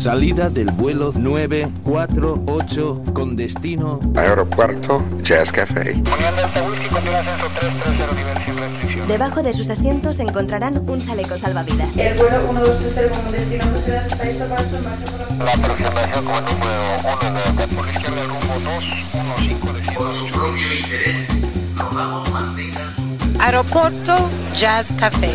Salida del vuelo 948 con destino Aeropuerto Jazz Café. Debajo de sus asientos encontrarán un chaleco salvavidas. El vuelo 1230 como destino por la... Aproximación como número 1 de por izquierda rumbo 215 de Por su propio interés, rogamos mantengan su... Aeropuerto Jazz Café.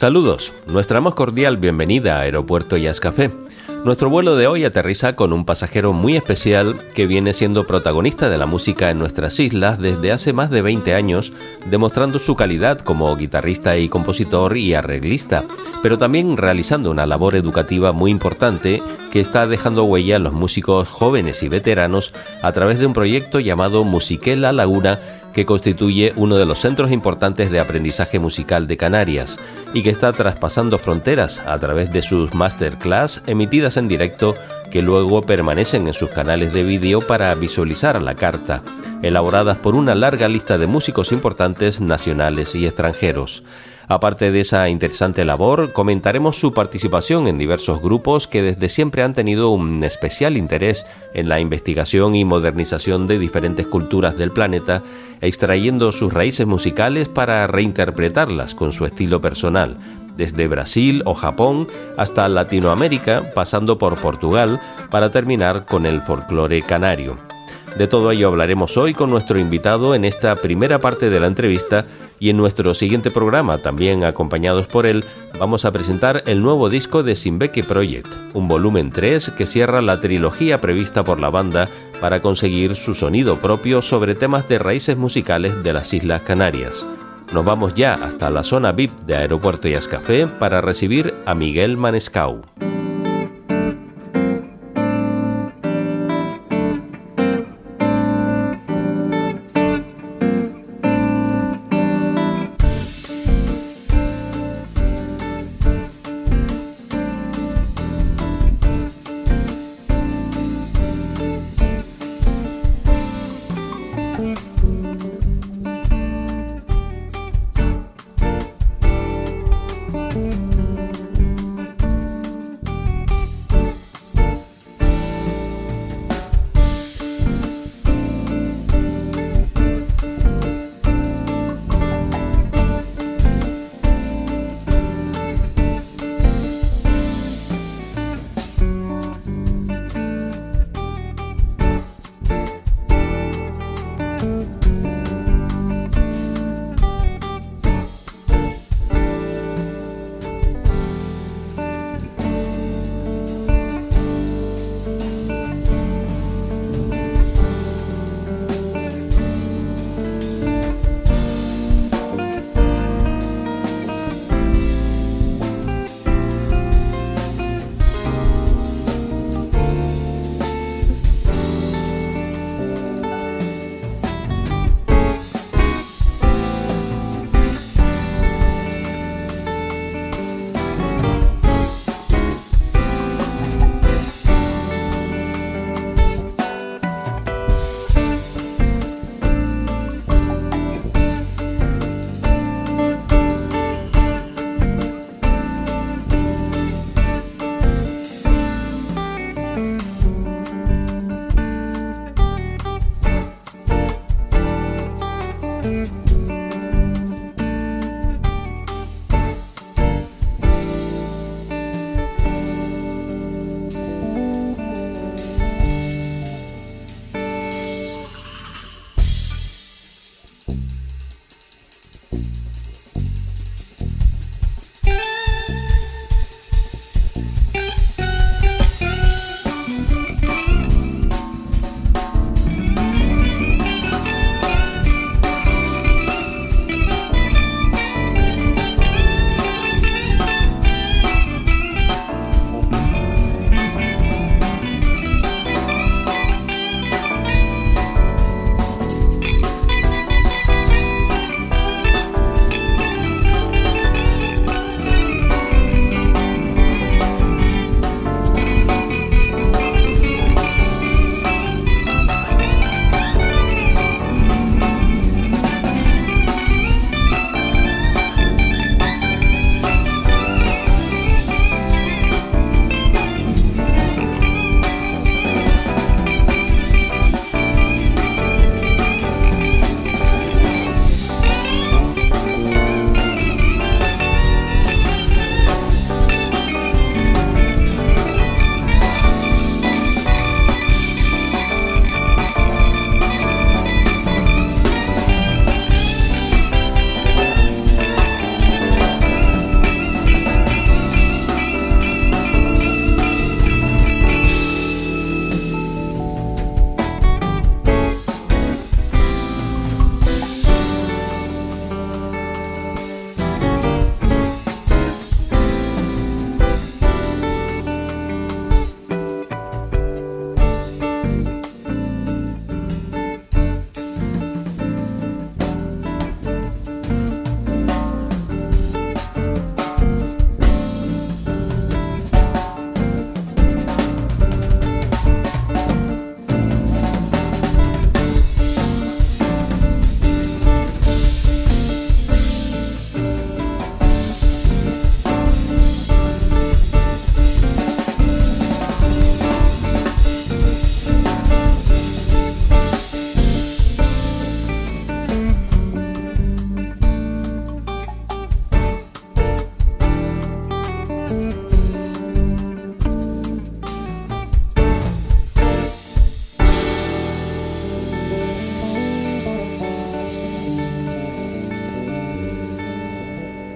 Saludos, nuestra más cordial bienvenida a Aeropuerto Jazz Café. Nuestro vuelo de hoy aterriza con un pasajero muy especial que viene siendo protagonista de la música en nuestras islas desde hace más de 20 años, demostrando su calidad como guitarrista y compositor y arreglista, pero también realizando una labor educativa muy importante que está dejando huella en los músicos jóvenes y veteranos a través de un proyecto llamado Musiquela Laguna que constituye uno de los centros importantes de aprendizaje musical de Canarias y que está traspasando fronteras a través de sus masterclass emitidas en directo que luego permanecen en sus canales de vídeo para visualizar la carta, elaboradas por una larga lista de músicos importantes nacionales y extranjeros. Aparte de esa interesante labor, comentaremos su participación en diversos grupos que desde siempre han tenido un especial interés en la investigación y modernización de diferentes culturas del planeta, extrayendo sus raíces musicales para reinterpretarlas con su estilo personal, desde Brasil o Japón hasta Latinoamérica, pasando por Portugal, para terminar con el folclore canario. De todo ello hablaremos hoy con nuestro invitado en esta primera parte de la entrevista y en nuestro siguiente programa, también acompañados por él, vamos a presentar el nuevo disco de Simbeke Project, un volumen 3 que cierra la trilogía prevista por la banda para conseguir su sonido propio sobre temas de raíces musicales de las Islas Canarias. Nos vamos ya hasta la zona VIP de Aeropuerto y para recibir a Miguel Manescau.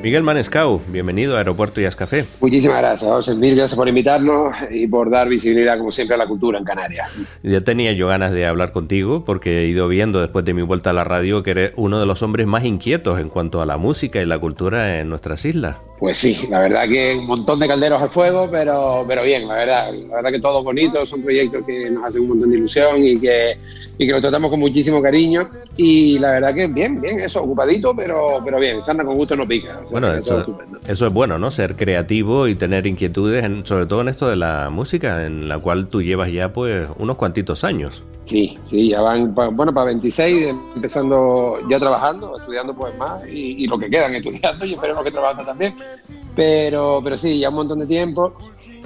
Miguel Manescau, bienvenido a Aeropuerto y Café. Muchísimas gracias, José. Mil gracias por invitarnos y por dar visibilidad, como siempre, a la cultura en Canarias. Ya tenía yo ganas de hablar contigo porque he ido viendo después de mi vuelta a la radio que eres uno de los hombres más inquietos en cuanto a la música y la cultura en nuestras islas. Pues sí, la verdad que un montón de calderos al fuego, pero, pero bien, la verdad, la verdad que todo bonito, son proyectos que nos hacen un montón de ilusión y que, y que lo tratamos con muchísimo cariño y la verdad que bien, bien, eso, ocupadito, pero, pero bien, sana con gusto no pica. bueno, eso, eso, es bueno, ¿no? Ser creativo y tener inquietudes, sobre todo en esto de la música, en la cual tú llevas ya pues unos cuantitos años. Sí, sí, ya van, bueno, para 26, empezando ya trabajando, estudiando pues más y, lo que quedan estudiando y esperemos que trabajando también. Pero, pero sí, ya un montón de tiempo.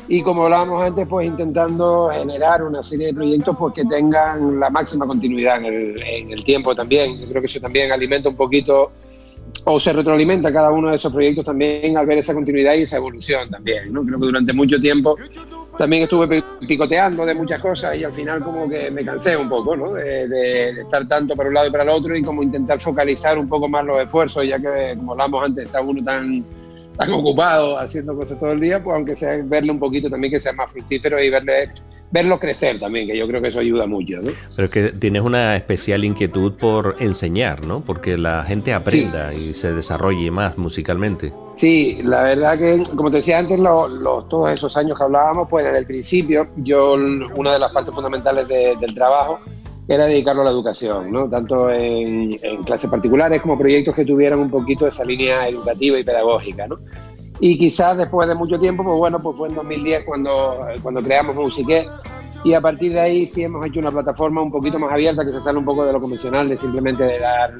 Y como hablábamos antes, pues intentando generar una serie de proyectos pues que tengan la máxima continuidad en el, en el tiempo también. Yo creo que eso también alimenta un poquito o se retroalimenta cada uno de esos proyectos también al ver esa continuidad y esa evolución también. ¿no? Creo que durante mucho tiempo también estuve picoteando de muchas cosas y al final como que me cansé un poco, ¿no? De, estar tanto para un lado y para el otro y como intentar focalizar un poco más los esfuerzos, ya que como hablamos antes, está uno tan, tan ocupado haciendo cosas todo el día, pues aunque sea verle un poquito también que sea más fructífero y verle verlo crecer también, que yo creo que eso ayuda mucho. ¿no? Pero es que tienes una especial inquietud por enseñar, ¿no? Porque la gente aprenda y se desarrolle más musicalmente. Sí, la verdad que, como te decía antes, los, todos esos años que hablábamos, pues desde el principio, yo una de las partes fundamentales del trabajo era dedicarlo a la educación, ¿no? tanto en, en, clases particulares como proyectos que tuvieran un poquito esa línea educativa y pedagógica. ¿no? Y quizás después de mucho tiempo, pues bueno, pues fue en 2010 cuando, cuando creamos Musiqué y a partir de ahí sí hemos hecho una plataforma un poquito más abierta que se sale un poco de lo convencional de simplemente de dar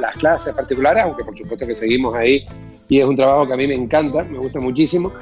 las clases particulares, aunque por supuesto que seguimos ahí y es un trabajo que a mí me encanta, me gusta muchísimo.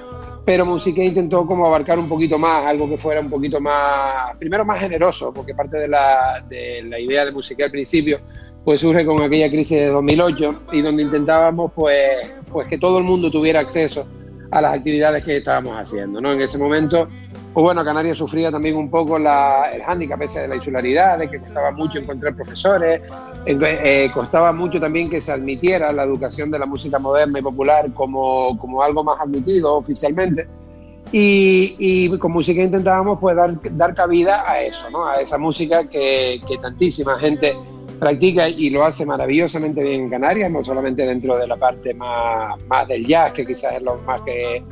Pero Musiqué intentó como abarcar un poquito más, algo que fuera un poquito más, primero más generoso, porque parte de la, de la idea de Musiqué al principio pues surge con aquella crisis de 2008 y donde intentábamos pues, pues que todo el mundo tuviera acceso a las actividades que estábamos haciendo. ¿no? En ese momento, pues bueno, Canarias sufría también un poco la, el hándicap ese de la insularidad, de que costaba mucho encontrar profesores, eh, costaba mucho también que se admitiera la educación de la música moderna y popular como, como algo más admitido oficialmente. Y, y, con música intentábamos pues dar, dar cabida a eso, ¿no? a esa música que, que tantísima gente practica y lo hace maravillosamente bien en Canarias, no solamente dentro de la parte más, más del jazz, que quizás es lo más que,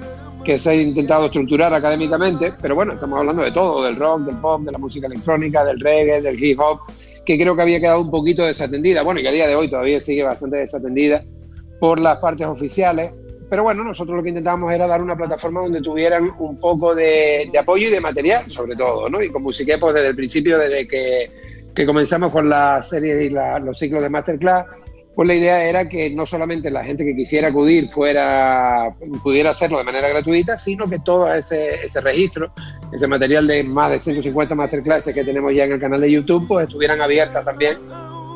que se ha intentado estructurar académicamente, pero bueno, estamos hablando de todo, del rock, del pop, de la música electrónica, del reggae, del hip hop, que creo que había quedado un poquito desatendida, bueno, y que a día de hoy todavía sigue bastante desatendida por las partes oficiales. Pero bueno, nosotros lo que intentábamos era dar una plataforma donde tuvieran un poco de, de apoyo y de material, sobre todo, ¿no? Y con Musiqué, pues desde el principio, desde que que comenzamos con la serie y los ciclos de masterclass, pues la idea era que no solamente la gente que quisiera acudir fuera pudiera hacerlo de manera gratuita, sino que todo ese, ese registro, ese material de más de 150 masterclasses que tenemos ya en el canal de YouTube, pues estuvieran abiertas también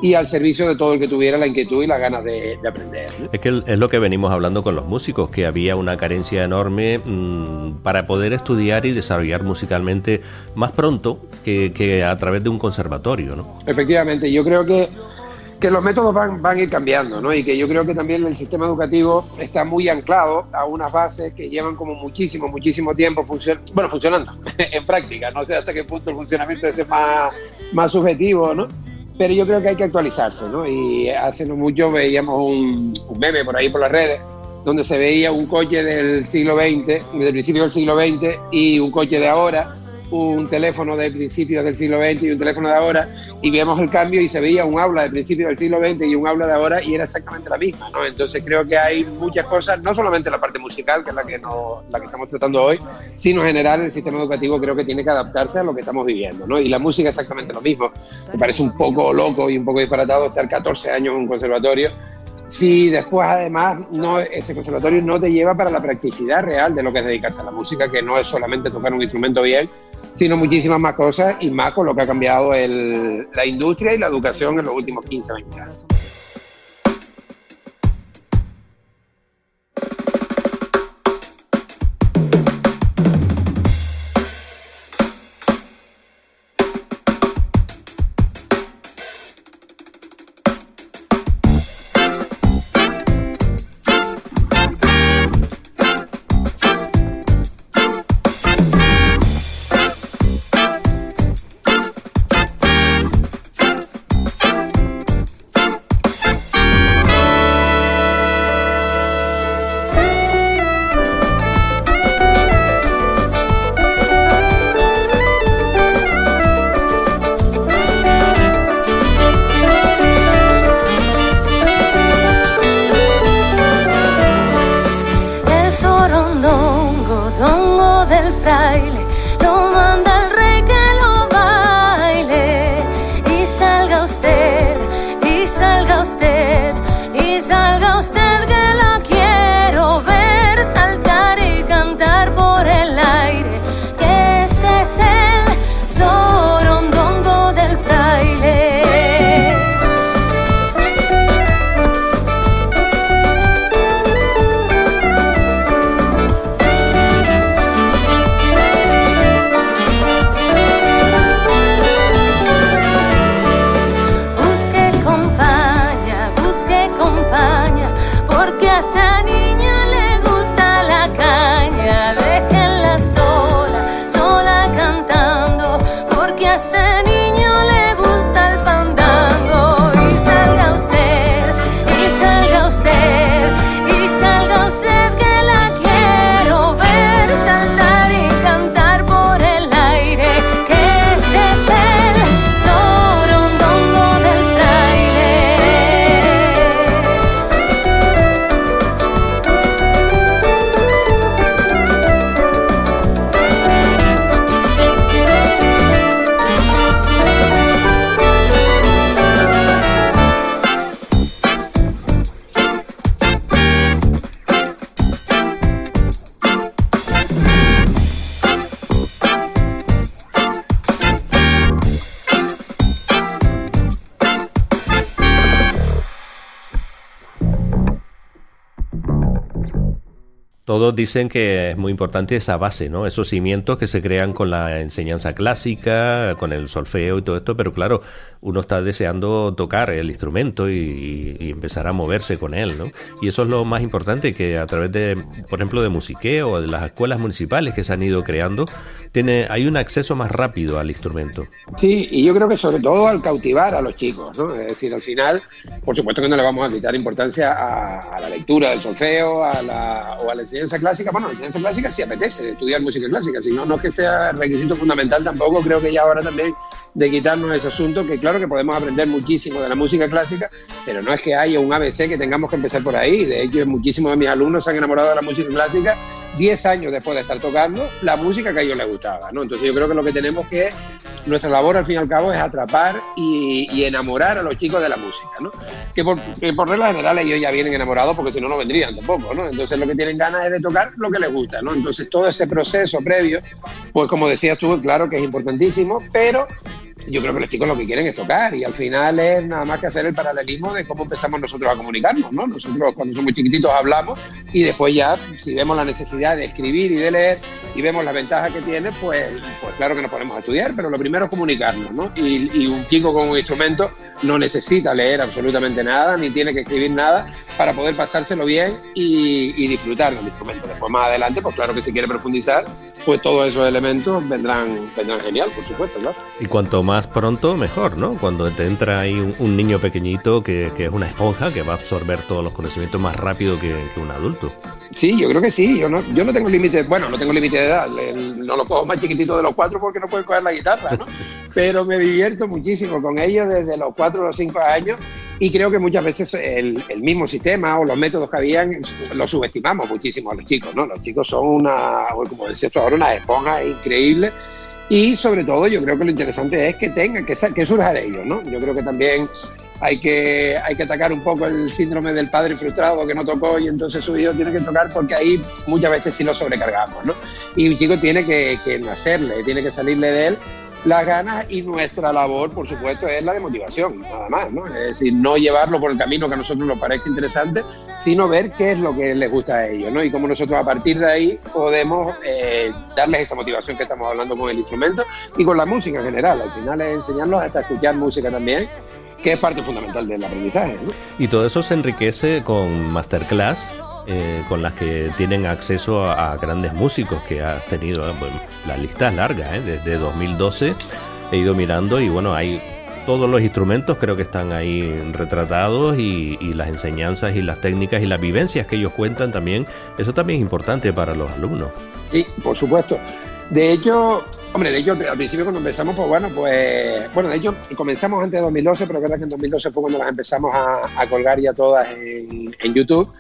y al servicio de todo el que tuviera la inquietud y las ganas de, aprender. Es que es lo que venimos hablando con los músicos, que había una carencia enorme mm, para poder estudiar y desarrollar musicalmente más pronto que, a través de un conservatorio, ¿no? Efectivamente, yo creo que que los métodos van, van a ir cambiando, ¿no? Y que yo creo que también el sistema educativo está muy anclado a unas bases que llevan como muchísimo, muchísimo tiempo bueno, funcionando en práctica. No sé hasta qué punto el funcionamiento es más, más subjetivo, ¿no? pero yo creo que hay que actualizarse, ¿no? Y hace no mucho veíamos un, meme por ahí por las redes, donde se veía un coche del siglo XX, del principio del siglo XX, y un coche de ahora, un teléfono de principios del siglo XX y un teléfono de ahora, y veíamos el cambio y se veía un aula de principios del siglo XX y un aula de ahora y era exactamente la misma, ¿no? Entonces creo que hay muchas cosas, no solamente la parte musical, que es la que, estamos tratando hoy, sino en general el sistema educativo creo que tiene que adaptarse a lo que estamos viviendo, ¿no? Y la música es exactamente lo mismo. Me parece un poco loco y un poco disparatado estar 14 años en un conservatorio si después además no, ese conservatorio no te lleva para la practicidad real de lo que es dedicarse a la música, que no es solamente tocar un instrumento bien, sino muchísimas más cosas y más con lo que ha cambiado el, la industria y la educación en los últimos 15, 20 años. Todos dicen que es muy importante esa base, ¿no? Esos cimientos que se crean con la enseñanza clásica, con el solfeo y todo esto, pero claro, uno está deseando tocar el instrumento y, y empezar a moverse con él, ¿no? Y eso es lo más importante, que a través de, por ejemplo, de musiqueo o de las escuelas municipales que se han ido creando, tiene, hay un acceso más rápido al instrumento. Sí, y yo creo que sobre todo al cautivar a los chicos, ¿no? Es decir, al final, por supuesto que no le vamos a quitar importancia a, a la lectura del solfeo a la, o a la enseñanza clásica. Bueno, enseñanza clásica sí apetece estudiar música clásica, si no, no es que sea requisito fundamental tampoco, creo que ya ahora también de quitarnos ese asunto, que claro que podemos aprender muchísimo de la música clásica, pero no es que haya un ABC que tengamos que empezar por ahí. De hecho, muchísimos de mis alumnos se han enamorado de la música clásica 10 años después de estar tocando la música que a ellos les gustaba, ¿no? Entonces yo creo que lo que tenemos que, nuestra labor al fin y al cabo es atrapar y, enamorar a los chicos de la música, ¿no? Que por, por regla general ellos ya vienen enamorados porque si no, no vendrían tampoco, ¿no? Entonces lo que tienen ganas es de tocar lo que les gusta, ¿no? Entonces todo ese proceso previo, pues como decías tú, claro que es importantísimo, pero yo creo que los chicos lo que quieren es tocar y al final es nada más que hacer el paralelismo de cómo empezamos nosotros a comunicarnos, ¿no? Nosotros cuando somos chiquititos hablamos y después ya si vemos la necesidad de escribir y de leer y vemos las ventajas que tiene, pues, pues claro que nos ponemos a estudiar, pero lo primero es comunicarnos, ¿no? Y, un chico con un instrumento no necesita leer absolutamente nada ni tiene que escribir nada para poder pasárselo bien y, y disfrutar del instrumento. Después más adelante, pues claro que si quiere profundizar, pues todos esos elementos vendrán, vendrán genial, por supuesto, claro. Y cuanto más pronto, mejor, ¿no? Cuando te entra ahí un, un niño pequeñito que, que, es una esponja, que va a absorber todos los conocimientos más rápido que, que un adulto. Sí, yo creo que sí. Yo no, yo no tengo límite, bueno, no tengo límite de edad. El, no lo cojo más chiquitito de los cuatro porque no puedo coger la guitarra, ¿no? Pero me divierto muchísimo con ellos desde los cuatro o los cinco años y creo que muchas veces el, el, mismo sistema o los métodos que habían los subestimamos muchísimo a los chicos, ¿no? Los chicos son una, como decías tú ahora, una esponja increíble y sobre todo yo creo que lo interesante es que tengan, que, que surja de ellos, ¿no? Yo creo que también hay que, hay que atacar un poco el síndrome del padre frustrado que no tocó y entonces su hijo tiene que tocar porque ahí muchas veces sí lo sobrecargamos, ¿no? Y un chico tiene que, que nacerle, tiene que salirle de él las ganas y nuestra labor, por supuesto, es la de motivación, nada más, ¿no? Es decir, no llevarlo por el camino que a nosotros nos parezca interesante, sino ver qué es lo que les gusta a ellos, ¿no? Y cómo nosotros a partir de ahí podemos eh, darles esa motivación que estamos hablando con el instrumento y con la música en general. Al final es enseñarlos hasta escuchar música también, que es parte fundamental del aprendizaje, ¿no? Y todo eso se enriquece con masterclass eh, con las que tienen acceso a, grandes músicos que has tenido. Bueno, la lista es larga, ¿eh? desde 2012 he ido mirando y bueno, hay todos los instrumentos creo que están ahí retratados y, las enseñanzas y las técnicas y las vivencias que ellos cuentan también, eso también es importante para los alumnos. Sí, por supuesto. De hecho, hombre, de hecho al principio cuando empezamos, pues bueno, pues, bueno, de hecho comenzamos antes de 2012, pero es verdad que en 2012 fue cuando las empezamos a, colgar ya todas en YouTube.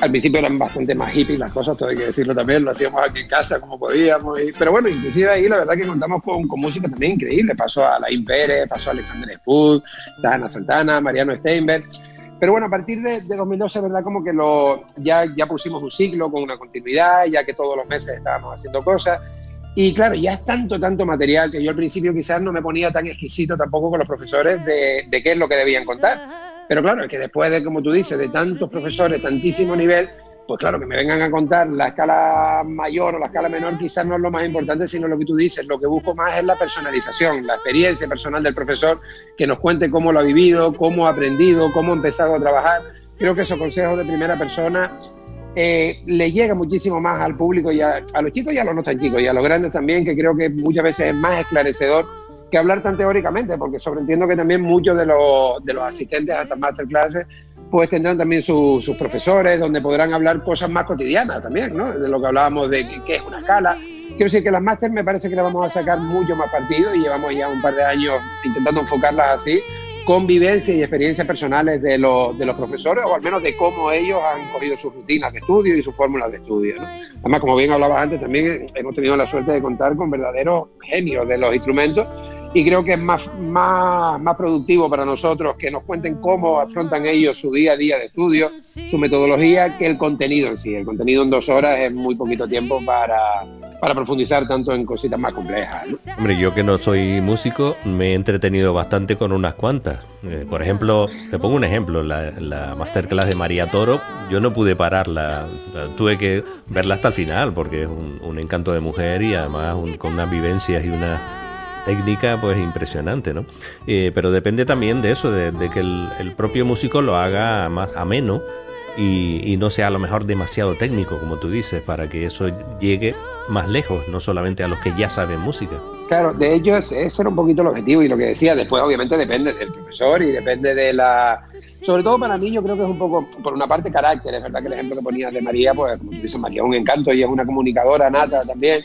Al principio eran bastante más hippies las cosas, todo hay que decirlo también, lo hacíamos aquí en casa como podíamos. pero bueno, inclusive ahí la verdad que contamos con, con música también increíble. Pasó a Laín Pérez, pasó a Alexander Spud, Ana Santana, Mariano Steinberg. Pero bueno, a partir de, de 2012, ¿verdad? Como que lo, ya, ya pusimos un ciclo con una continuidad, ya que todos los meses estábamos haciendo cosas. Y claro, ya es tanto, tanto material que yo al principio quizás no me ponía tan exquisito tampoco con los profesores de, de qué es lo que debían contar pero claro, es que después de, como tú dices, de tantos profesores, tantísimo nivel, pues claro, que me vengan a contar la escala mayor o la escala menor quizás no es lo más importante, sino lo que tú dices. Lo que busco más es la personalización, la experiencia personal del profesor, que nos cuente cómo lo ha vivido, cómo ha aprendido, cómo ha empezado a trabajar. Creo que esos consejos de primera persona eh, le llega muchísimo más al público y a, a, los chicos y a los no tan chicos y a los grandes también, que creo que muchas veces es más esclarecedor que hablar tan teóricamente, porque sobreentiendo que también muchos de los, de los asistentes a estas masterclasses pues tendrán también sus profesores, donde podrán hablar cosas más cotidianas también, ¿no? De lo que hablábamos de qué es una escala. Quiero decir que las máster me parece que le vamos a sacar mucho más partido y llevamos ya un par de años intentando enfocarlas así, con vivencia y experiencias personales de los, de los profesores, o al menos de cómo ellos han cogido sus rutinas de estudio y sus fórmulas de estudio. ¿no? Además, como bien hablabas antes, también hemos tenido la suerte de contar con verdaderos genios de los instrumentos y creo que es más, más, más productivo para nosotros que nos cuenten cómo afrontan ellos su día a día de estudio, su metodología, que el contenido en sí. El contenido en dos horas es muy poquito tiempo para, para profundizar tanto en cositas más complejas. ¿no? Hombre, yo que no soy músico, me he entretenido bastante con unas cuantas. Eh, por ejemplo, te pongo un ejemplo, la, la, masterclass de María Toro, yo no pude pararla, tuve que verla hasta el final porque es un, un encanto de mujer y además un, con unas vivencias y una técnica pues impresionante, ¿no? Eh, pero depende también de eso, de, que el, propio músico lo haga más ameno y, y, no sea a lo mejor demasiado técnico, como tú dices, para que eso llegue más lejos, no solamente a los que ya saben música. Claro, de hecho ese era un poquito el objetivo y lo que decía, después obviamente depende del profesor y depende de la... Sobre todo para mí yo creo que es un poco, por una parte, carácter, es verdad que el ejemplo que ponías de María, pues como tú dices, María es un encanto y es una comunicadora nata también,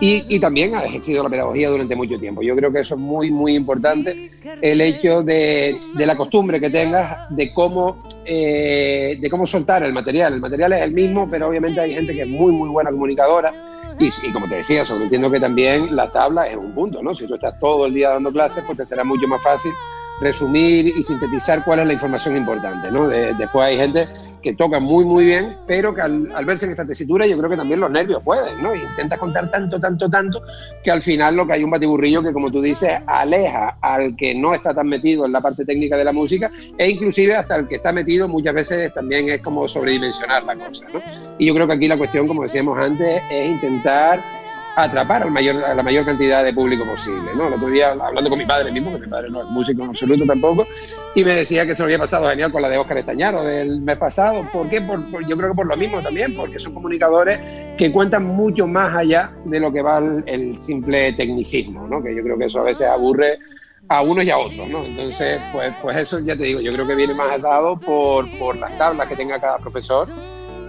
y, y, también ha ejercido la pedagogía durante mucho tiempo. Yo creo que eso es muy, muy importante, el hecho de, de la costumbre que tengas de cómo, eh, de cómo soltar el material. El material es el mismo, pero obviamente hay gente que es muy, muy buena comunicadora. Y, y como te decía, sobreentiendo que también la tabla es un punto, ¿no? Si tú estás todo el día dando clases, pues te será mucho más fácil resumir y sintetizar cuál es la información importante, ¿no? De, después hay gente que toca muy, muy bien, pero que al, al, verse en esta tesitura yo creo que también los nervios pueden, ¿no? Intentas contar tanto, tanto, tanto, que al final lo que hay un batiburrillo que, como tú dices, aleja al que no está tan metido en la parte técnica de la música e inclusive hasta el que está metido muchas veces también es como sobredimensionar la cosa, ¿no? Y yo creo que aquí la cuestión, como decíamos antes, es intentar atrapar al mayor, a la mayor cantidad de público posible. ¿no? El otro día, hablando con mi padre mismo, que mi padre no es músico en absoluto tampoco, y me decía que se lo había pasado genial con la de Óscar Estañaro del mes pasado. ¿Por qué? Por, yo creo que por lo mismo también, porque son comunicadores que cuentan mucho más allá de lo que va el, el simple tecnicismo, ¿no? que yo creo que eso a veces aburre a unos y a otros, ¿no? Entonces, pues, pues eso ya te digo, yo creo que viene más dado por, por las tablas que tenga cada profesor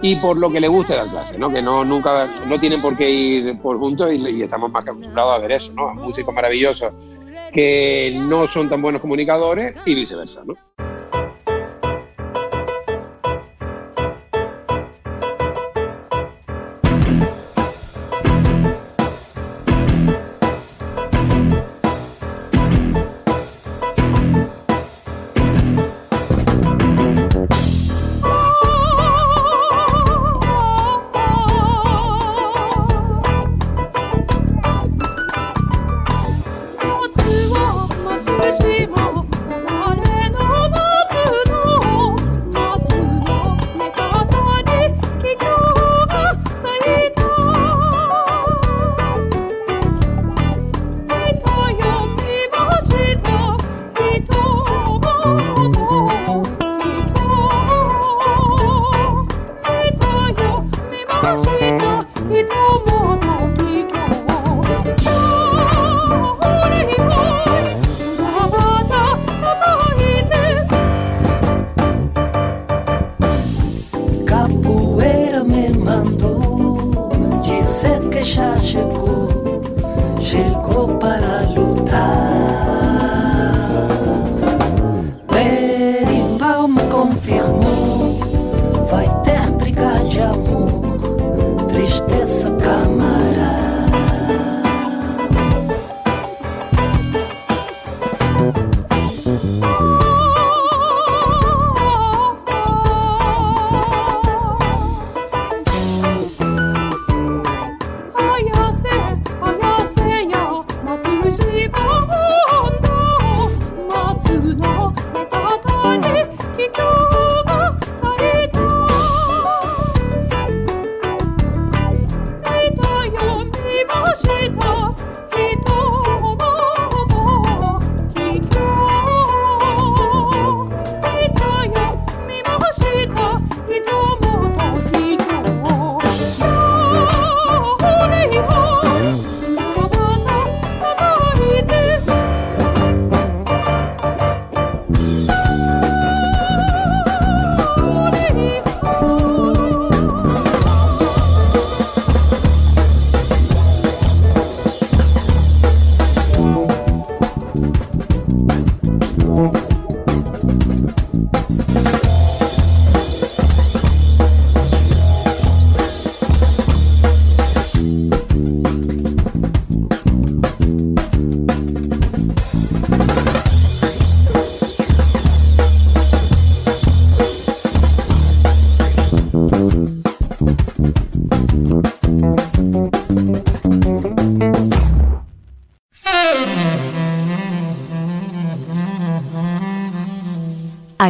y por lo que le guste dar clase, ¿no? Que no nunca no tienen por qué ir por juntos y, estamos más acostumbrados a ver eso, ¿no? A músicos maravillosos que no son tan buenos comunicadores y viceversa, ¿no?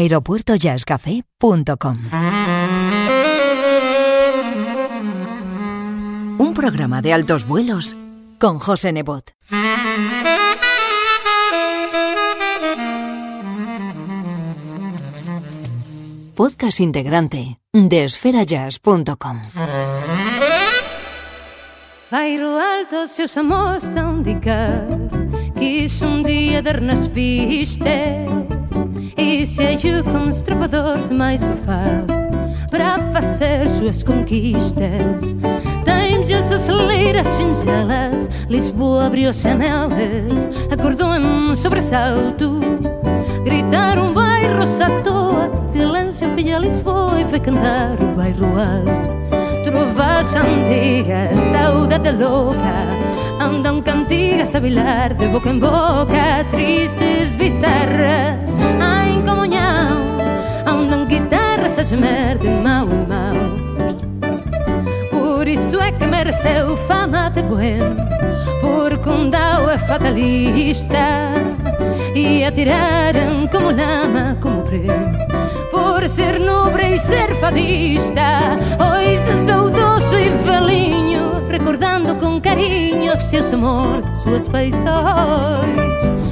aeropuertojazzcafé.com. Un programa de altos vuelos con José Nebot. Podcast integrante de esferajazz.com. Vai ro alto seus amores tão de car Quis um dia dar nas pistas E se agiu como os trovadores mais sofá Para fazer suas conquistas Tem just aceleras singelas. Lisboa abriu as janelas Acordou em sobressalto Gritaram bairro à toa Silêncio, filha Lisboa E foi cantar o bairro alto Trovas antigas, saudade louca. Andam cantigas a vilar de boca em boca Tristes, bizarras, a incomunhão Andam guitarras a gemer de mau em mau. Por isso é que mereceu fama de buen. Porque um dao é fatalista. E atiraram como lama, como prêmio por ser nobre e ser fadista. Hoje saudoso e velhinho, recordando com carinho seus amores, suas paixões.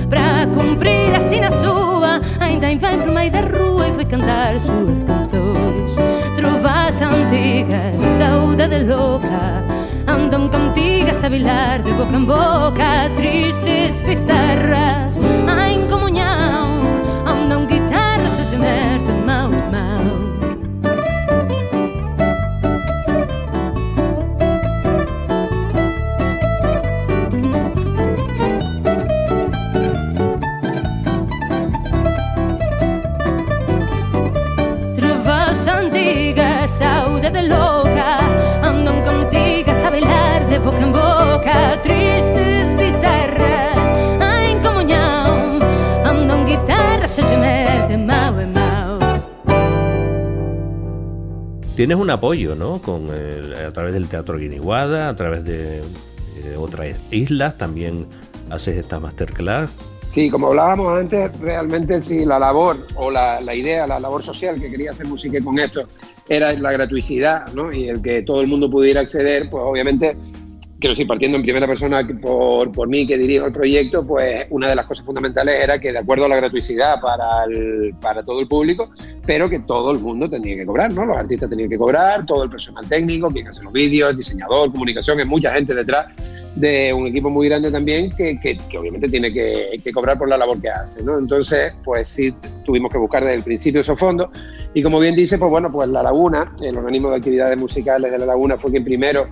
Para cumprir assim na sua, ainda vem por meio da rua e vai cantar suas canções. Trovas antigas, saudade louca, andam cantigas a vilar de boca em boca, tristes bizarras, em comunhão, Tienes un apoyo, ¿no? Con el- a través del Teatro Guiniguada, a través de, de otras islas, también haces esta masterclass. Sí, como hablábamos antes, realmente sí, la labor o la, la idea, la labor social que quería hacer música con esto era la gratuicidad, ¿no? Y el que todo el mundo pudiera acceder, pues obviamente, quiero decir, partiendo en primera persona por, por mí que dirijo el proyecto, pues una de las cosas fundamentales era que de acuerdo a la gratuicidad para, para todo el público, pero que todo el mundo tenía que cobrar, ¿no? Los artistas tenían que cobrar, todo el personal técnico, quien hace los vídeos, el diseñador, comunicación, hay mucha gente detrás de un equipo muy grande también que, que- que obviamente tiene que, que cobrar por la labor que hace, ¿no? Entonces, pues sí, tuvimos que buscar desde el principio esos fondos y como bien dice, pues bueno, pues La Laguna, el organismo de actividades musicales de La Laguna fue quien primero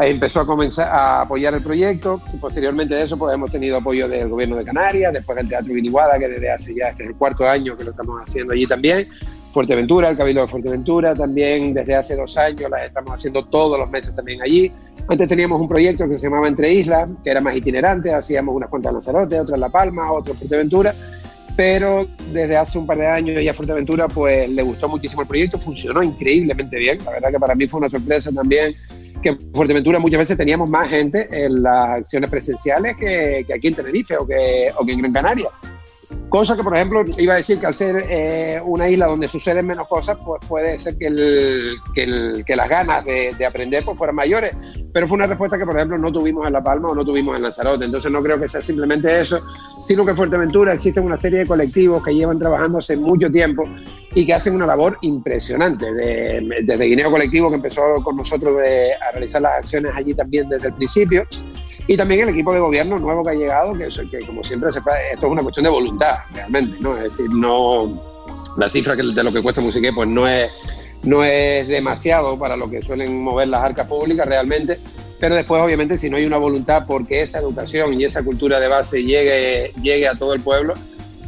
empezó a comenzar a apoyar el proyecto y posteriormente de eso pues hemos tenido apoyo del gobierno de Canarias, después del Teatro Guiniguada que desde hace ya este es el cuarto año que lo estamos haciendo allí también, Fuerteventura, el Cabildo de Fuerteventura también desde hace dos años las estamos haciendo todos los meses también allí. Antes teníamos un proyecto que se llamaba Entre Islas, que era más itinerante, hacíamos unas cuantas en Lanzarote, otras en La Palma, otras en Fuerteventura, pero desde hace un par de años ya Fuerteventura pues le gustó muchísimo el proyecto, funcionó increíblemente bien, la verdad que para mí fue una sorpresa también que en Fuerteventura muchas veces teníamos más gente en las acciones presenciales que, que aquí en Tenerife o que, o que en Gran Canaria. Cosa que, por ejemplo, iba a decir que al ser eh, una isla donde suceden menos cosas, pues puede ser que, el, que, el- que las ganas de, de aprender pues fueran mayores. Pero fue una respuesta que, por ejemplo, no tuvimos en La Palma o no tuvimos en Lanzarote. Entonces no creo que sea simplemente eso, sino que en Fuerteventura existen una serie de colectivos que llevan trabajando hace mucho tiempo y que hacen una labor impresionante. De- desde Guineo Colectivo, que empezó con nosotros de- a realizar las acciones allí también desde el principio, y también el equipo de gobierno nuevo que ha llegado, que, que como siempre, se, esto es una cuestión de voluntad, realmente, ¿no? Es decir, no, la cifra de lo que cuesta Musiqué, pues no es, no es demasiado para lo que suelen mover las arcas públicas realmente, pero después, obviamente, si no hay una voluntad porque esa educación y esa cultura de base llegue, llegue a todo el pueblo,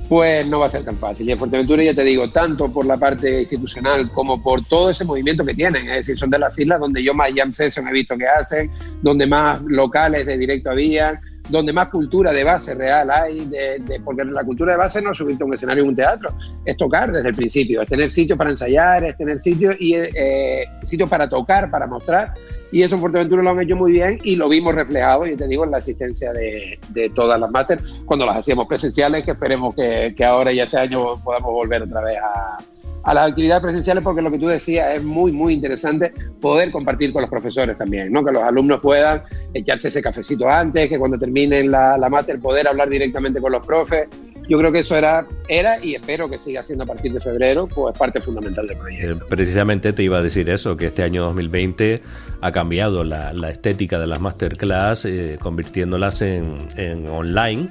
pues no va a ser tan fácil. Y en Fuerteventura, ya te digo, tanto por la parte institucional como por todo ese movimiento que tienen, es decir, son de las islas donde yo más jam session he visto que hacen, donde más locales de directo había, donde más cultura de base real hay, de, de- porque la cultura de base no es subirte a un escenario en un teatro, es tocar desde el principio, es tener sitio para ensayar, es tener sitio y eh, sitio para tocar, para mostrar, Y eso en Fuerteventura lo han hecho muy bien y lo vimos reflejado, y te digo, en la asistencia de, de todas las máster cuando las hacíamos presenciales, que esperemos que, que ahora y este año podamos volver otra vez a, a las actividades presenciales porque lo que tú decías es muy, muy interesante poder compartir con los profesores también, ¿no? que los alumnos puedan echarse ese cafecito antes, que cuando terminen la, la máster poder hablar directamente con los profes. Yo creo que eso era, era y espero que siga siendo a partir de febrero, pues parte fundamental del proyecto. Eh, precisamente te iba a decir eso, que este año 2020 ha cambiado la, la estética de las masterclass, eh, convirtiéndolas en, en online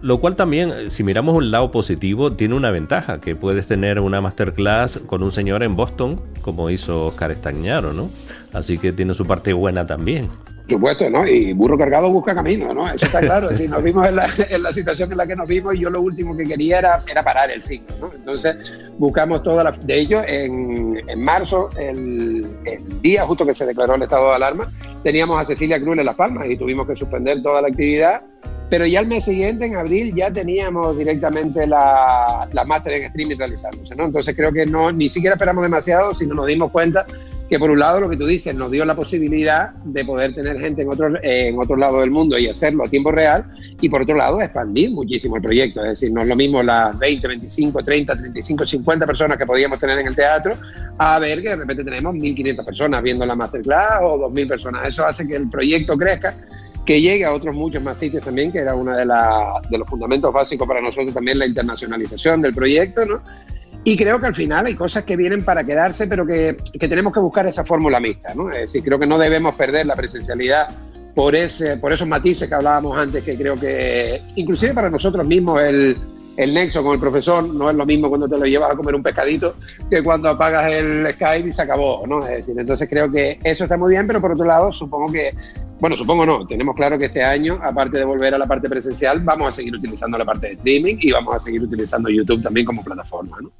lo cual también, eh, si miramos un lado positivo, tiene una ventaja, que puedes tener una masterclass con un señor en Boston, como hizo Oscar Estañaro, ¿no? Así que tiene su parte buena también. Por supuesto, ¿no? Y burro cargado busca camino, ¿no? Eso está claro. Es nos vimos en la, en la, situación en la que nos vimos y yo lo último que quería era, era parar el ciclo, ¿no? Entonces buscamos todas las... De ello, en, en marzo, el, el, día justo que se declaró el estado de alarma, teníamos a Cecilia Cruz en Las Palmas y tuvimos que suspender toda la actividad pero ya el mes siguiente, en abril, ya teníamos directamente la, la máster en streaming realizándose, ¿no? Entonces creo que no, ni siquiera esperamos demasiado, sino nos dimos cuenta que por un lado lo que tú dices nos dio la posibilidad de poder tener gente en otro, en otro lado del mundo y hacerlo a tiempo real y por otro lado expandir muchísimo el proyecto, es decir, no es lo mismo las 20, 25, 30, 35, 50 personas que podíamos tener en el teatro a ver que de repente tenemos 1.500 personas viendo la masterclass o 2.000 personas, eso hace que el proyecto crezca que llegue a otros muchos más sitios también, que era uno de, de los fundamentos básicos para nosotros también la internacionalización del proyecto, ¿no? Y creo que al final hay cosas que vienen para quedarse, pero que, que tenemos que buscar esa fórmula mixta, ¿no? Es decir, creo que no debemos perder la presencialidad por, ese, por esos matices que hablábamos antes, que creo que inclusive para nosotros mismos el, el nexo con el profesor no es lo mismo cuando te lo llevas a comer un pescadito que cuando apagas el Skype y se acabó, ¿no? Es decir, entonces creo que eso está muy bien, pero por otro lado, supongo que, bueno, supongo no, tenemos claro que este año, aparte de volver a la parte presencial, vamos a seguir utilizando la parte de streaming y vamos a seguir utilizando YouTube también como plataforma, ¿no?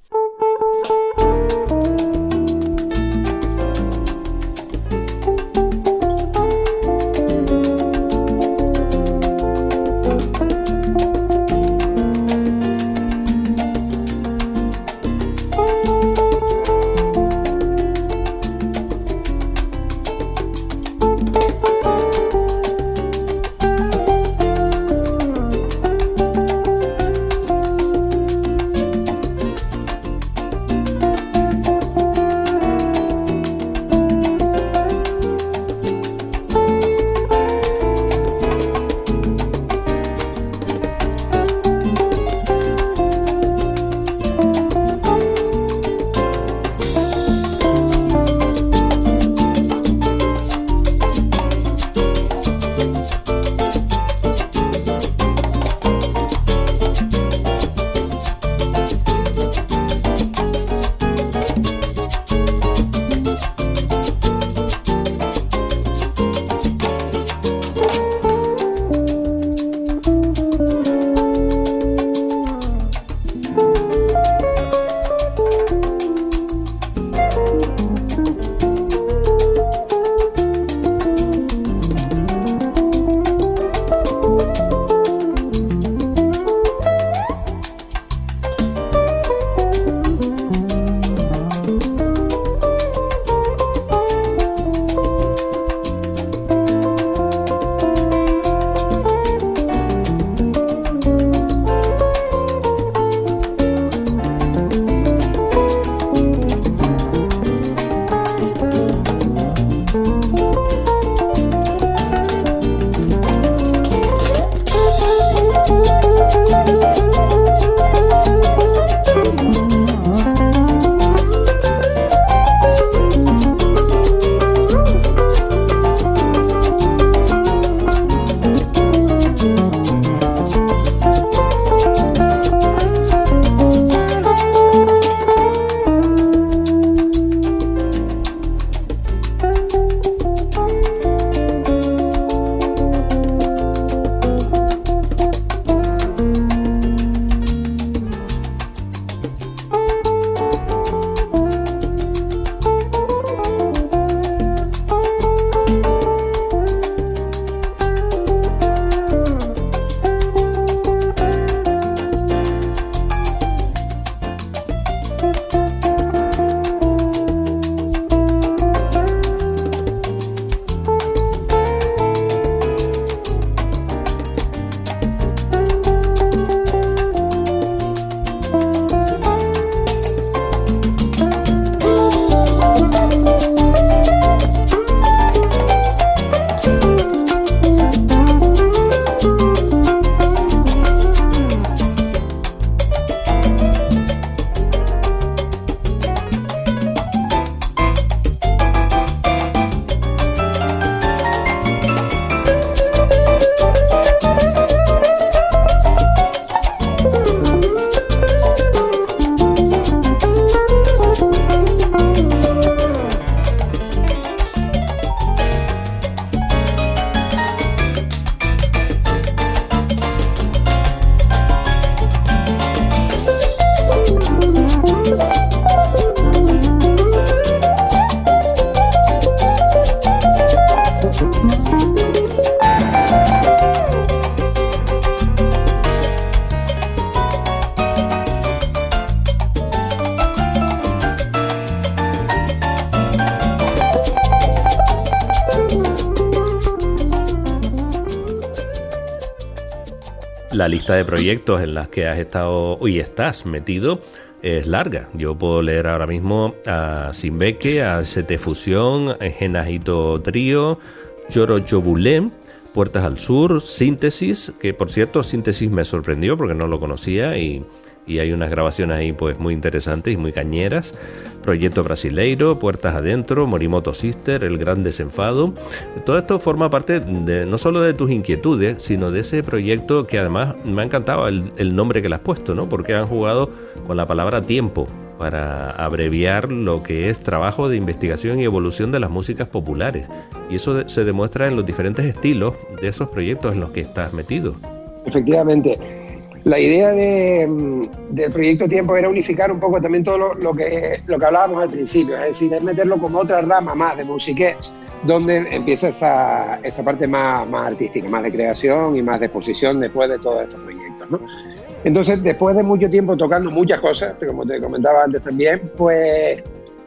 Lista de proyectos en las que has estado y estás metido es larga. Yo puedo leer ahora mismo a Simbeque, a ST Fusión, Genajito Trío, Choro Chobulé, Puertas al Sur, Síntesis, que por cierto Síntesis me sorprendió porque no lo conocía y, y hay unas grabaciones ahí pues muy interesantes y muy cañeras. Proyecto Brasileiro, Puertas Adentro, Morimoto Sister, El Gran Desenfado. Todo esto forma parte de, no solo de tus inquietudes, sino de ese proyecto que además me ha encantado el, nombre que le has puesto, ¿no? Porque han jugado con la palabra tiempo para abreviar lo que es trabajo de investigación y evolución de las músicas populares. Y eso se demuestra en los diferentes estilos de esos proyectos en los que estás metido. Efectivamente. La idea de, mm, del proyecto Tiempo era unificar un poco también todo lo, lo, que, lo que hablábamos al principio, es decir, es meterlo como otra rama más de musique, donde empieza esa, esa parte más, más artística, más de creación y más de exposición después de todos estos proyectos. ¿no? Entonces, después de mucho tiempo tocando muchas cosas, como te comentaba antes también, pues,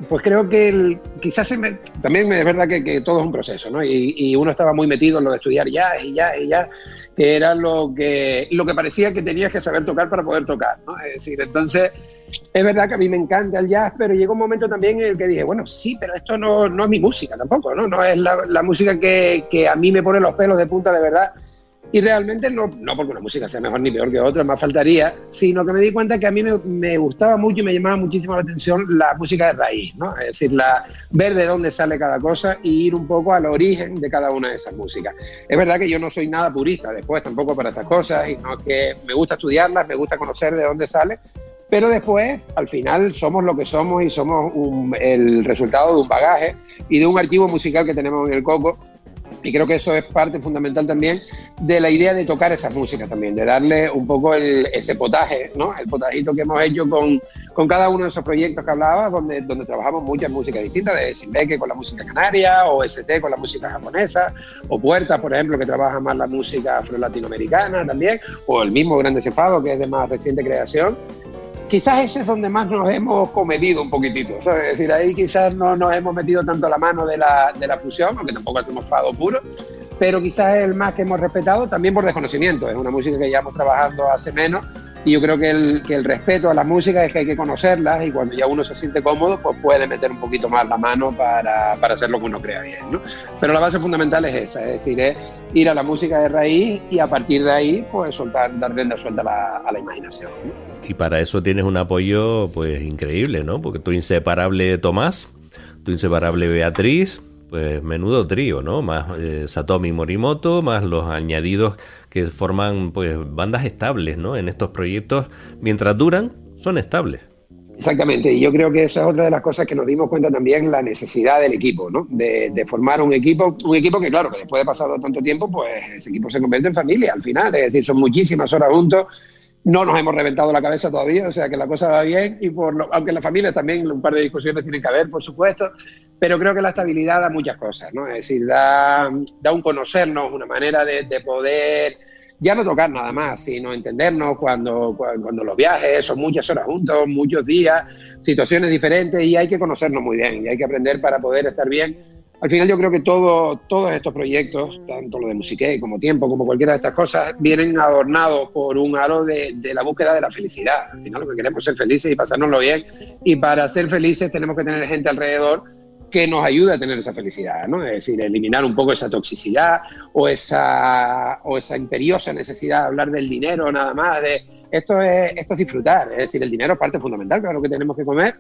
pues creo que el, quizás se me, también es verdad que, que, todo es un proceso, ¿no? Y, y, uno estaba muy metido en lo de estudiar ya y ya y ya, que era lo que, lo que parecía que tenías que saber tocar para poder tocar, ¿no? Es decir, entonces, es verdad que a mí me encanta el jazz, pero llegó un momento también en el que dije, bueno, sí, pero esto no, no es mi música tampoco, ¿no? No es la, la música que, que a mí me pone los pelos de punta de verdad y realmente no, no porque una música sea mejor ni peor que otra, más faltaría, sino que me di cuenta que a mí me, me, gustaba mucho y me llamaba muchísimo la atención la música de raíz, ¿no? Es decir, la, ver de dónde sale cada cosa y ir un poco al origen de cada una de esas músicas. Es verdad que yo no soy nada purista después tampoco para estas cosas, y no que me gusta estudiarlas, me gusta conocer de dónde sale, pero después, al final, somos lo que somos y somos un, el resultado de un bagaje y de un archivo musical que tenemos en el coco y creo que eso es parte fundamental también de la idea de tocar esas músicas también, de darle un poco el, ese potaje, ¿no? El potajito que hemos hecho con, con, cada uno de esos proyectos que hablaba, donde, donde trabajamos muchas músicas distintas, de Simbeque con la música canaria, o ST con la música japonesa, o Puerta, por ejemplo, que trabaja más la música afro-latinoamericana también, o el mismo Gran Desenfado, que es de más reciente creación quizás ese es donde más nos hemos comedido un poquitito. Es decir, ahí quizás no nos hemos metido tanto la mano de la, de la fusión, aunque tampoco hacemos fado puro, pero quizás es el más que hemos respetado también por desconocimiento. Es una música que llevamos trabajando hace menos y yo creo que el, que el respeto a la música es que hay que conocerlas y cuando ya uno se siente cómodo, pues puede meter un poquito más la mano para, para hacer lo que uno crea bien. ¿no? Pero la base fundamental es esa, es decir, es ir a la música de raíz y a partir de ahí, pues soltar, dar rienda suelta a la, a la imaginación. ¿no? Y para eso tienes un apoyo pues increíble, ¿no? Porque tu inseparable Tomás, tu inseparable Beatriz, pues menudo trío, ¿no? Más eh, Satomi Morimoto, más los añadidos que forman pues bandas estables, ¿no? En estos proyectos, mientras duran, son estables. Exactamente, y yo creo que esa es otra de las cosas que nos dimos cuenta también, la necesidad del equipo, ¿no? De, de, formar un equipo, un equipo que claro, que después de pasado tanto tiempo, pues ese equipo se convierte en familia al final, es decir, son muchísimas horas juntos, no nos hemos reventado la cabeza todavía, o sea que la cosa va bien, y por lo, aunque en la familia también un par de discusiones tienen que haber, por supuesto, pero creo que la estabilidad da muchas cosas, ¿no? Es decir, da, da un conocernos, una manera de, de, poder ya no tocar nada más, sino entendernos cuando, cuando, cuando los viajes son muchas horas juntos, muchos días, situaciones diferentes, y hay que conocernos muy bien, y hay que aprender para poder estar bien al final yo creo que todo, todos estos proyectos, tanto lo de Musique como Tiempo, como cualquiera de estas cosas, vienen adornados por un halo de, de, la búsqueda de la felicidad. Al final lo que queremos es ser felices y pasárnoslo bien. Y para ser felices tenemos que tener gente alrededor que nos ayude a tener esa felicidad, ¿no? Es decir, eliminar un poco esa toxicidad o esa, o esa imperiosa necesidad de hablar del dinero nada más, de esto es, esto es disfrutar, es decir, el dinero es parte fundamental, claro que tenemos que comer,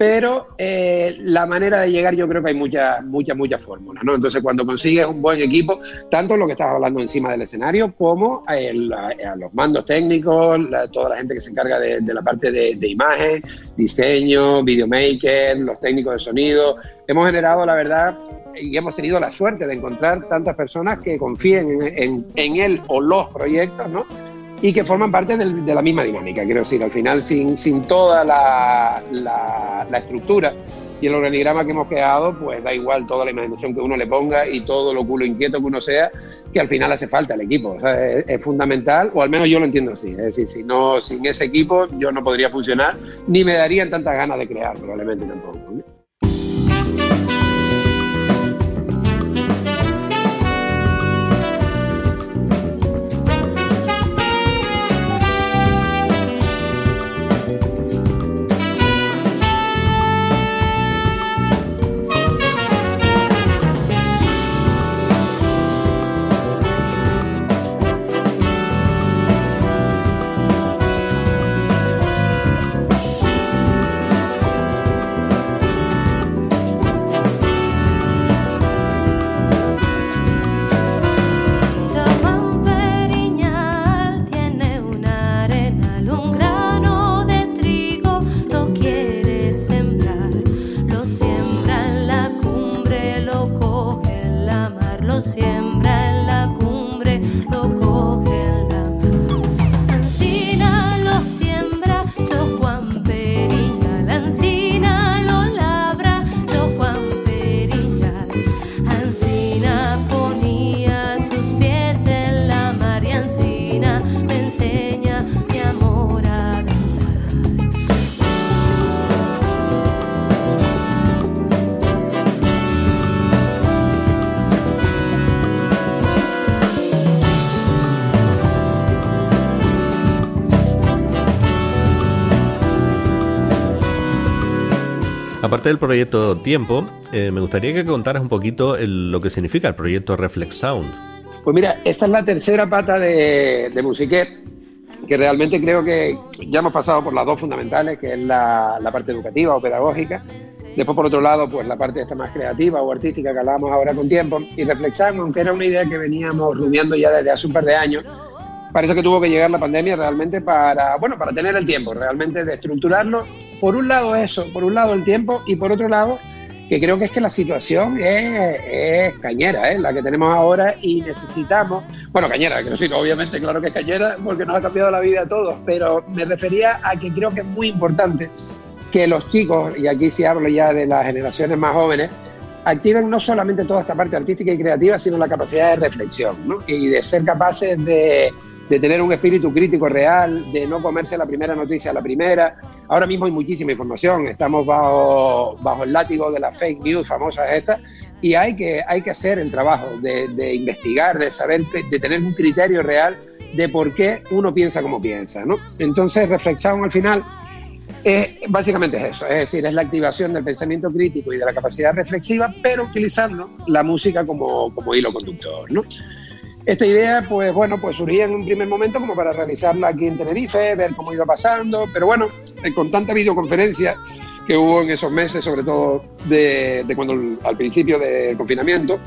pero eh, la manera de llegar yo creo que hay muchas, muchas, muchas fórmulas, ¿no? Entonces, cuando consigues un buen equipo, tanto lo que estás hablando encima del escenario como el, a, a, los mandos técnicos, la, toda la gente que se encarga de, de la parte de, de, imagen, diseño, videomaker, los técnicos de sonido, hemos generado, la verdad, y hemos tenido la suerte de encontrar tantas personas que confíen en, en, en él o los proyectos, ¿no? Y que forman parte del, de la misma dinámica. Quiero decir, al final, sin, sin toda la, la, la, estructura y el organigrama que hemos creado, pues da igual toda la imaginación que uno le ponga y todo lo culo inquieto que uno sea, que al final hace falta el equipo. O sea, es, es, fundamental, o al menos yo lo entiendo así. Es decir, si no, sin ese equipo yo no podría funcionar, ni me darían tantas ganas de crear, probablemente tampoco. ¿no? Aparte del proyecto Tiempo, eh, me gustaría que contaras un poquito el- lo que significa el proyecto Reflex Sound. Pues mira, esa es la tercera pata de, de Musiquet, que realmente creo que ya hemos pasado por las dos fundamentales, que es la, la parte educativa o pedagógica. Después, por otro lado, pues la parte esta más creativa o artística que hablábamos ahora con tiempo. Y reflexamos, aunque era una idea que veníamos rumiando ya desde hace un par de años, parece que tuvo que llegar la pandemia realmente para, bueno, para tener el tiempo, realmente de estructurarlo. Por un lado eso, por un lado el tiempo y por otro lado que creo que es que la situación es, cañera, ¿eh? la que tenemos ahora y necesitamos, bueno, cañera, que sí, obviamente, claro que es cañera porque nos ha cambiado la vida a todos, pero me refería a que creo que es muy importante que los chicos, y aquí sí hablo ya de las generaciones más jóvenes, activen no solamente toda esta parte artística y creativa, sino la capacidad de reflexión ¿no? y de ser capaces de, de tener un espíritu crítico real, de no comerse la primera noticia a la primera. Ahora mismo hay muchísima información, estamos bajo, bajo el látigo de las fake news famosas estas, y hay que, hay que hacer el trabajo de, de investigar, de saber, de tener un criterio real de por qué uno piensa como piensa. ¿no? Entonces, reflexión al final eh, básicamente es eso, es decir, es la activación del pensamiento crítico y de la capacidad reflexiva, pero utilizando la música como, como hilo conductor. ¿no? Esta idea, pues bueno, pues surgía en un primer momento como para realizarla aquí en Tenerife, ver cómo iba pasando, pero bueno, eh, con tanta videoconferencia que hubo en esos meses, sobre todo de, cuando al principio del confinamiento,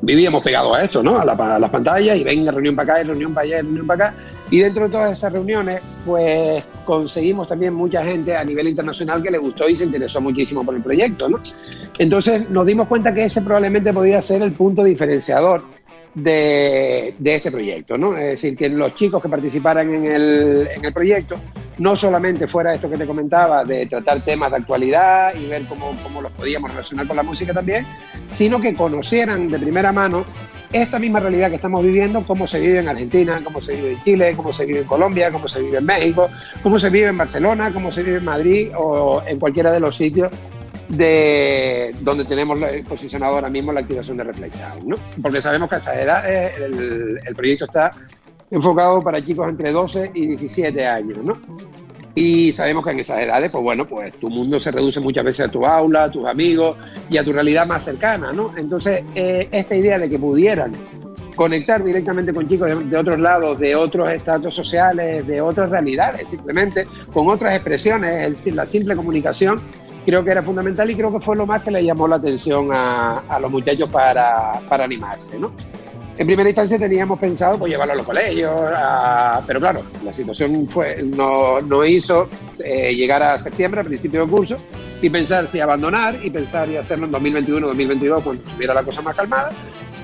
vivíamos pegados a esto, ¿no? A, la, a las pantallas y venga reunión para acá, reunión para allá, y reunión para acá. Y dentro de todas esas reuniones, pues conseguimos también mucha gente a nivel internacional que le gustó y se interesó muchísimo por el proyecto, ¿no? Entonces nos dimos cuenta que ese probablemente podía ser el punto diferenciador de, este proyecto, ¿no? Es decir, que los chicos que participaran en el, en el, proyecto no solamente fuera esto que te comentaba, de tratar temas de actualidad y ver cómo, cómo los podíamos relacionar con la música también, sino que conocieran de primera mano esta misma realidad que estamos viviendo, cómo se vive en Argentina, cómo se vive en Chile, cómo se vive en Colombia, cómo se vive en México, cómo se vive en Barcelona, cómo se vive en Madrid o en cualquiera de los sitios de donde tenemos posicionado ahora mismo la activación de Reflexound, ¿no? Porque sabemos que a esas edades el, proyecto está enfocado para chicos entre 12 y 17 años, ¿no? Y sabemos que en esas edades, pues bueno, pues tu mundo se reduce muchas veces a tu aula, a tus amigos y a tu realidad más cercana, ¿no? Entonces, eh, esta idea de que pudieran conectar directamente con chicos de, otros lados, de otros estatus sociales, de otras realidades, simplemente con otras expresiones, el, la simple comunicación, creo que era fundamental y creo que fue lo más que le llamó la atención a, los muchachos para, para animarse, ¿no? En primera instancia teníamos pensado pues, llevarlo a los colegios, a... pero claro, la situación fue, no, no hizo eh, llegar a septiembre, a principio de curso, y pensar si abandonar y pensar y hacerlo en 2021, 2022, cuando estuviera la cosa más calmada.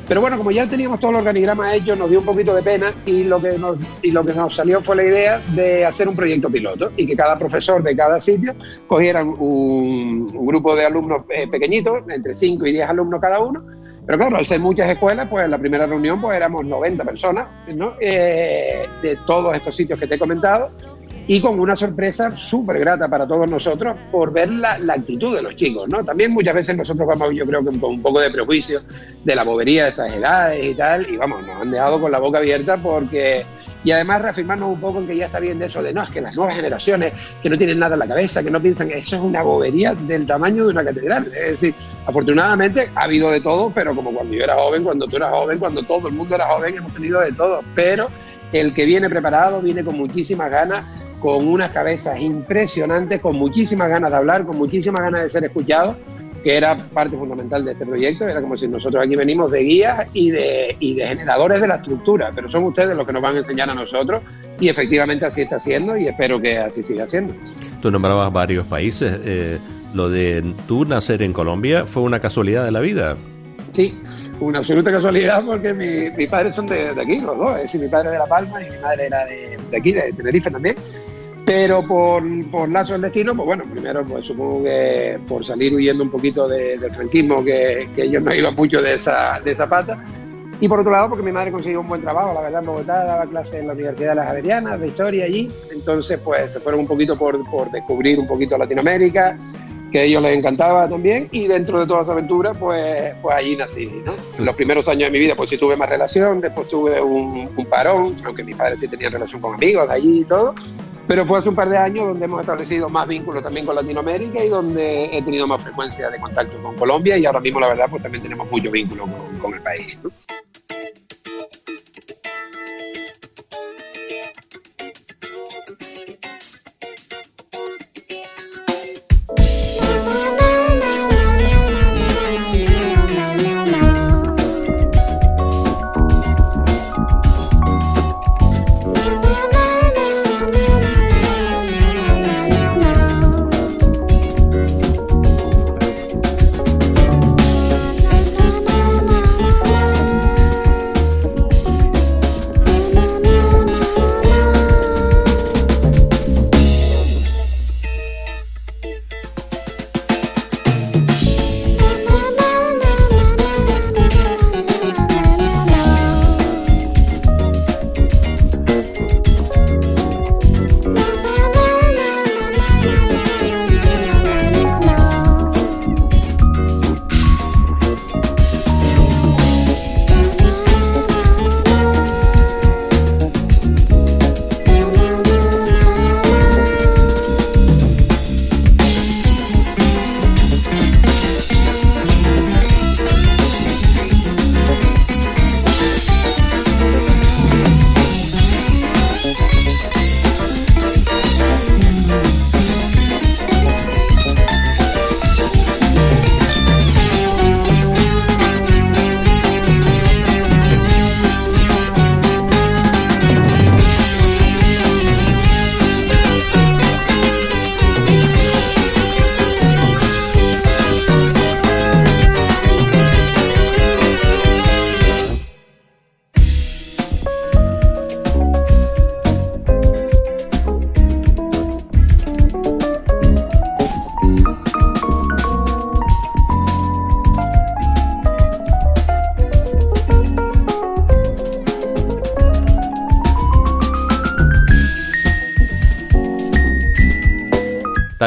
Pero bueno, como ya teníamos todo el organigrama hecho, nos dio un poquito de pena y lo que nos, y lo que nos salió fue la idea de hacer un proyecto piloto y que cada profesor de cada sitio cogiera un, grupo de alumnos eh, pequeñitos, entre 5 y 10 alumnos cada uno, pero claro, al ser muchas escuelas, pues en la primera reunión pues éramos 90 personas eh, de todos estos sitios que te he comentado y con una sorpresa súper grata para todos nosotros por ver la, la, actitud de los chicos. ¿no? También muchas veces nosotros vamos, yo creo que con un poco de prejuicio de la bobería de esas edades y tal, y vamos, nos han dejado con la boca abierta porque... Y además reafirmarnos un poco en que ya está bien de eso de no, es que las nuevas generaciones que no tienen nada en la cabeza, que no piensan eso es una bobería del tamaño de una catedral. Es decir, afortunadamente ha habido de todo, pero como cuando yo era joven, cuando tú eras joven, cuando todo el mundo era joven, hemos tenido de todo. Pero el que viene preparado viene con muchísimas ganas, con unas cabezas impresionantes, con muchísimas ganas de hablar, con muchísimas ganas de ser escuchado, que era parte fundamental de este proyecto. Era como si nosotros aquí venimos de guías y de, y de generadores de la estructura, pero son ustedes los que nos van a enseñar a nosotros y efectivamente así está siendo y espero que así siga siendo. Tú nombrabas varios países. Eh, lo de tú nacer en Colombia fue una casualidad de la vida. Sí, una absoluta casualidad porque mi, mis padres son de, de, aquí, los dos. Es decir, mi padre de La Palma y mi madre era de, de aquí, de Tenerife también. Pero por, por lazo del destino, pues bueno, primero pues supongo que por salir huyendo un poquito de, del franquismo, que, que, ellos no iban mucho de esa, de esa pata. Y por otro lado, porque mi madre consiguió un buen trabajo, la verdad, en Bogotá, daba clases en la Universidad de las Javerianas, de historia allí. Entonces, pues se fueron un poquito por, por descubrir un poquito Latinoamérica, que a ellos les encantaba también, y dentro de toda esa aventura, pues, pues allí nací, ¿no? En los primeros años de mi vida, pues sí tuve más relación, después tuve un, un parón, aunque mis padres sí tenían relación con amigos de allí y todo, Pero fue hace un par de años donde hemos establecido más vínculos también con Latinoamérica y donde he tenido más frecuencia de contacto con Colombia y ahora mismo la verdad pues también tenemos mucho vínculo con, el país.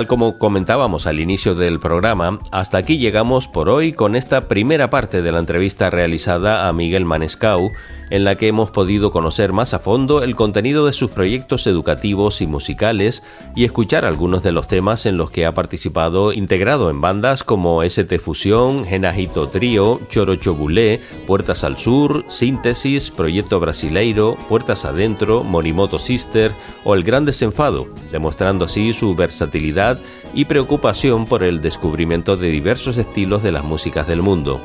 Tal como comentábamos al inicio del programa, hasta aquí llegamos por hoy con esta primera parte de la entrevista realizada a Miguel Manescau, en la que hemos podido conocer más a fondo el contenido de sus proyectos educativos y musicales y escuchar algunos de los temas en los que ha participado integrado en bandas como ST Fusión, Genajito Trío, Chorochobulé, Puertas al Sur, Síntesis, Proyecto Brasileiro, Puertas Adentro, Monimoto Sister o El Gran Desenfado, demostrando así su versatilidad y preocupación por el descubrimiento de diversos estilos de las músicas del mundo.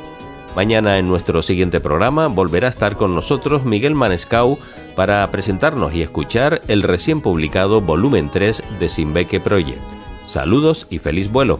Mañana en nuestro siguiente programa volverá a estar con nosotros Miguel Manescau para presentarnos y escuchar el recién publicado volumen 3 de Simbeque Project. Saludos y feliz vuelo.